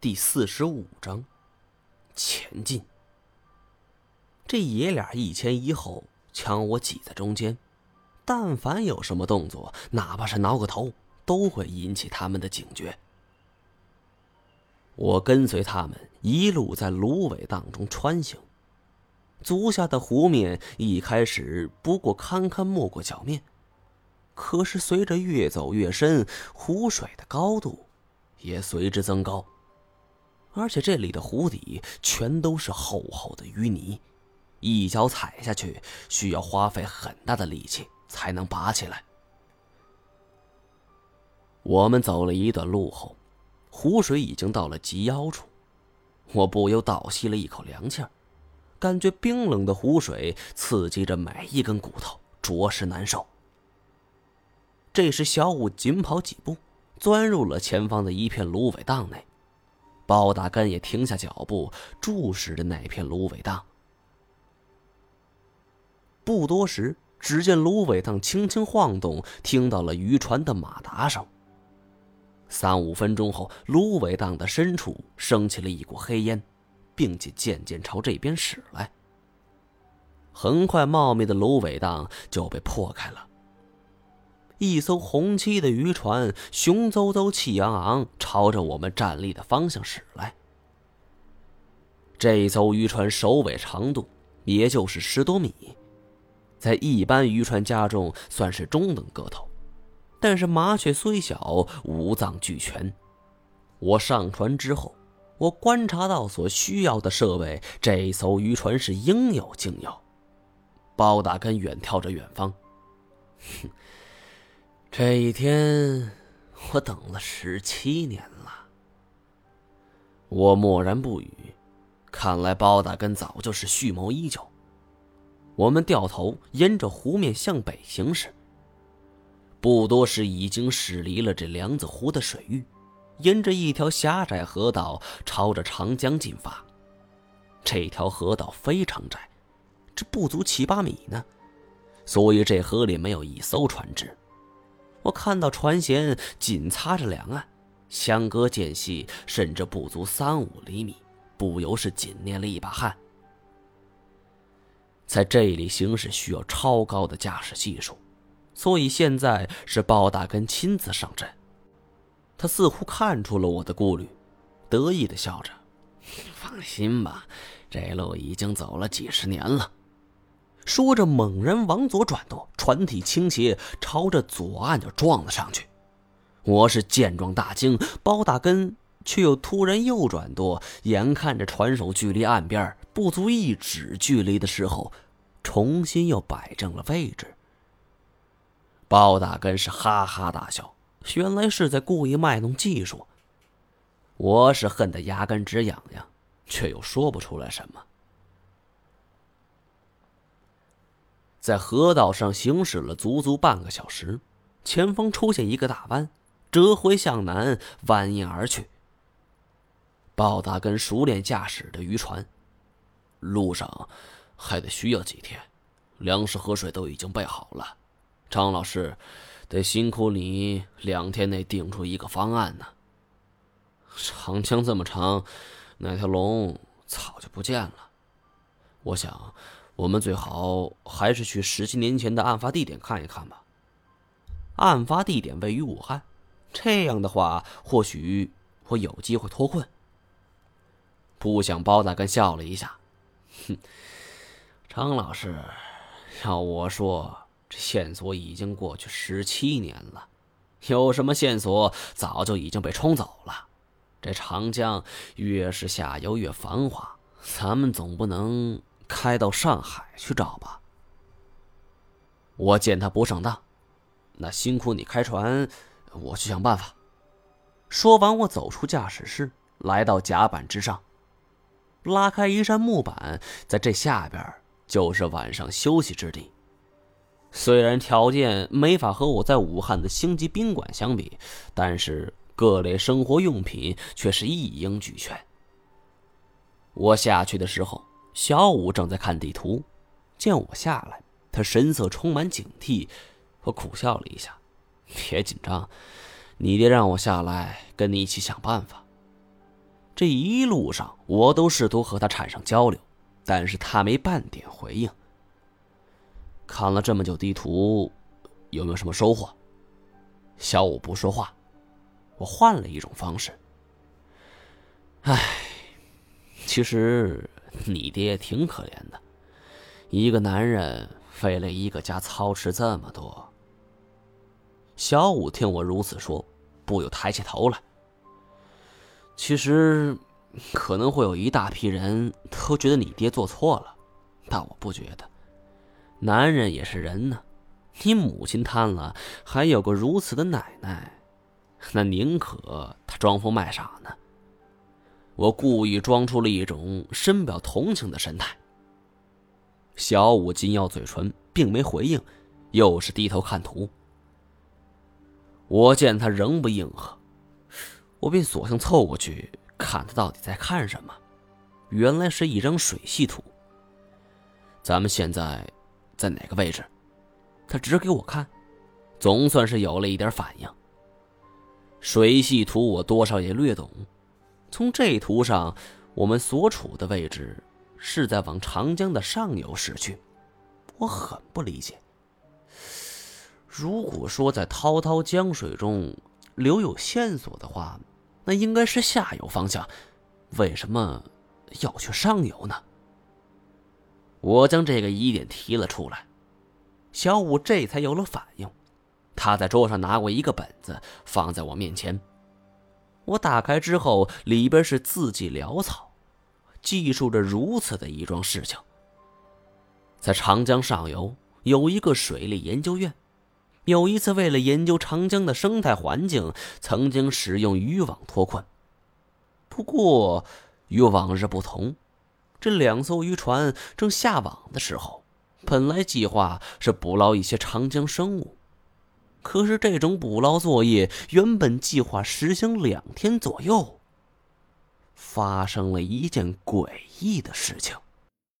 第四十五章，前进。这爷俩一前一后将我挤在中间，但凡有什么动作，哪怕是挠个头，都会引起他们的警觉。我跟随他们一路在芦苇荡中穿行，足下的湖面一开始不过堪堪没过脚面，可是随着越走越深，湖水的高度也随之增高。而且这里的湖底全都是厚厚的淤泥，一脚踩下去需要花费很大的力气才能拔起来。我们走了一段路后，湖水已经到了及腰处，我不由倒吸了一口凉气儿，感觉冰冷的湖水刺激着每一根骨头，着实难受。这时，小五紧跑几步，钻入了前方的一片芦苇荡内。包大根也停下脚步，注视着那片芦苇荡。不多时，只见芦苇荡轻轻晃动，听到了渔船的马达声。三五分钟后，芦苇荡的深处升起了一股黑烟，并且渐渐朝这边驶来。很快，茂密的芦苇荡就被破开了。一艘红漆的渔船，雄赳赳、气昂昂，朝着我们站立的方向驶来。这艘渔船首尾长度也就是十多米，在一般渔船家中算是中等个头，但是麻雀虽小，五脏俱全。我上船之后，我观察到所需要的设备，这艘渔船是应有尽有。包大根远眺着远方，哼。这一天，我等了十七年了。我默然不语，看来包大根早就是蓄谋已久。我们掉头沿着湖面向北行驶，不多时已经驶离了这梁子湖的水域，沿着一条狭窄河道朝着长江进发。这条河道非常窄，这不足七八米呢，所以这河里没有一艘船只。我看到船舷紧擦着两岸，相隔间隙甚至不足三五厘米，不由是紧捏了一把汗。在这里行驶需要超高的驾驶技术，所以现在是鲍大根亲自上阵。他似乎看出了我的顾虑，得意的笑着：“ 放心吧，这路已经走了几十年了。”说着，猛然往左转舵，船体倾斜，朝着左岸就撞了上去。我是见状大惊，包大根却又突然右转舵，眼看着船首距离岸边不足一指距离的时候，重新又摆正了位置。包大根是哈哈大笑，原来是在故意卖弄技术。我是恨得牙根直痒痒，却又说不出来什么。在河道上行驶了足足半个小时，前方出现一个大弯，折回向南蜿蜒而去。鲍大根熟练驾驶的渔船，路上还得需要几天，粮食和水都已经备好了。张老师，得辛苦你两天内定出一个方案呢。长江这么长，那条龙早就不见了。我想。我们最好还是去十七年前的案发地点看一看吧。案发地点位于武汉，这样的话，或许我有机会脱困。不想包大根笑了一下，哼，张老师，要我说，这线索已经过去十七年了，有什么线索早就已经被冲走了。这长江越是下游越繁华，咱们总不能……开到上海去找吧。我见他不上当，那辛苦你开船，我去想办法。说完，我走出驾驶室，来到甲板之上，拉开一扇木板，在这下边就是晚上休息之地。虽然条件没法和我在武汉的星级宾馆相比，但是各类生活用品却是一应俱全。我下去的时候。小五正在看地图，见我下来，他神色充满警惕。我苦笑了一下：“别紧张，你爹让我下来跟你一起想办法。”这一路上，我都试图和他产生交流，但是他没半点回应。看了这么久地图，有没有什么收获？小五不说话，我换了一种方式。唉，其实 你爹挺可怜的，一个男人为了一个家操持这么多。小五听我如此说，不由抬起头来。其实，可能会有一大批人都觉得你爹做错了，但我不觉得。男人也是人呢，你母亲瘫了，还有个如此的奶奶，那宁可他装疯卖傻呢。我故意装出了一种深表同情的神态。小五紧咬嘴唇，并没回应，又是低头看图。我见他仍不应和。我便索性凑过去看他到底在看什么，原来是一张水系图。咱们现在在哪个位置？他指给我看，总算是有了一点反应。水系图我多少也略懂，从这图上，我们所处的位置是在往长江的上游驶去。我很不理解，如果说在滔滔江水中留有线索的话。那应该是下游方向，为什么要去上游呢？我将这个疑点提了出来，小五这才有了反应。他在桌上拿过一个本子，放在我面前。我打开之后，里边是字迹潦草，记述着如此的一桩事情：在长江上游有一个水利研究院。有一次，为了研究长江的生态环境，曾经使用渔网脱困。不过，与往日不同，这两艘渔船正下网的时候，本来计划是捕捞一些长江生物。可是，这种捕捞作业原本计划实行两天左右，发生了一件诡异的事情。